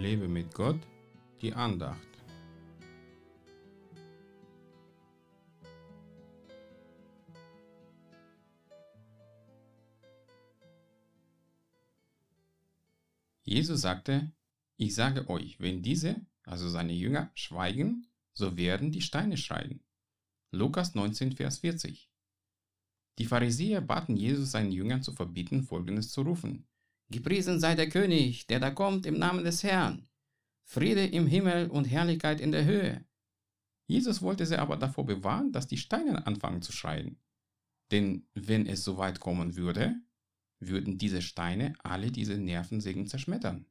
Lebe mit Gott, die Andacht. Jesus sagte, ich sage euch, wenn diese, also seine Jünger, schweigen, so werden die Steine schreien. Lukas 19, Vers 40. Die Pharisäer baten Jesus seinen Jüngern zu verbieten, Folgendes zu rufen. Gepriesen sei der König, der da kommt im Namen des Herrn. Friede im Himmel und Herrlichkeit in der Höhe. Jesus wollte sie aber davor bewahren, dass die Steine anfangen zu schreien. Denn wenn es so weit kommen würde, würden diese Steine alle diese Nervensägen zerschmettern.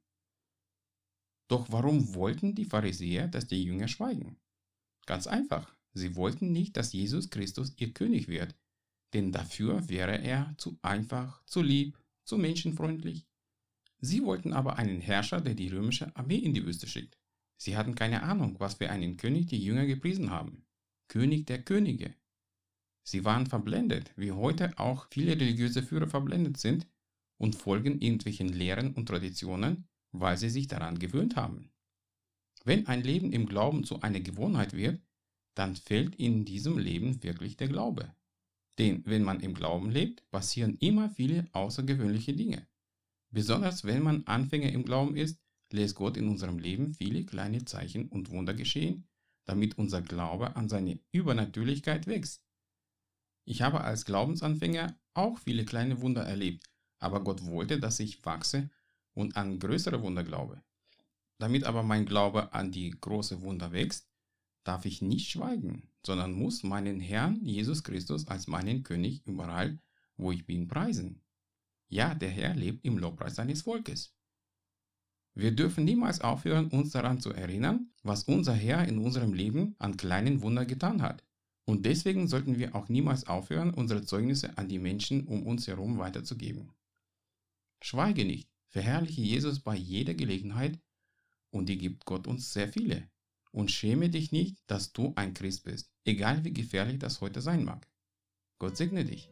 Doch warum wollten die Pharisäer, dass die Jünger schweigen? Ganz einfach, sie wollten nicht, dass Jesus Christus ihr König wird, denn dafür wäre er zu einfach, zu lieb, zu menschenfreundlich. Sie wollten aber einen Herrscher, der die römische Armee in die Wüste schickt. Sie hatten keine Ahnung, was für einen König die Jünger gepriesen haben. König der Könige. Sie waren verblendet, wie heute auch viele religiöse Führer verblendet sind und folgen irgendwelchen Lehren und Traditionen, weil sie sich daran gewöhnt haben. Wenn ein Leben im Glauben zu einer Gewohnheit wird, dann fehlt in diesem Leben wirklich der Glaube. Denn wenn man im Glauben lebt, passieren immer viele außergewöhnliche Dinge. Besonders wenn man Anfänger im Glauben ist, lässt Gott in unserem Leben viele kleine Zeichen und Wunder geschehen, damit unser Glaube an seine Übernatürlichkeit wächst. Ich habe als Glaubensanfänger auch viele kleine Wunder erlebt, aber Gott wollte, dass ich wachse und an größere Wunder glaube. Damit aber mein Glaube an die große Wunder wächst, darf ich nicht schweigen, sondern muss meinen Herrn Jesus Christus als meinen König überall, wo ich bin, preisen. Ja, der Herr lebt im Lobpreis seines Volkes. Wir dürfen niemals aufhören, uns daran zu erinnern, was unser Herr in unserem Leben an kleinen Wunder getan hat. Und deswegen sollten wir auch niemals aufhören, unsere Zeugnisse an die Menschen um uns herum weiterzugeben. Schweige nicht, verherrliche Jesus bei jeder Gelegenheit und die gibt Gott uns sehr viele. Und schäme dich nicht, dass du ein Christ bist, egal wie gefährlich das heute sein mag. Gott segne dich.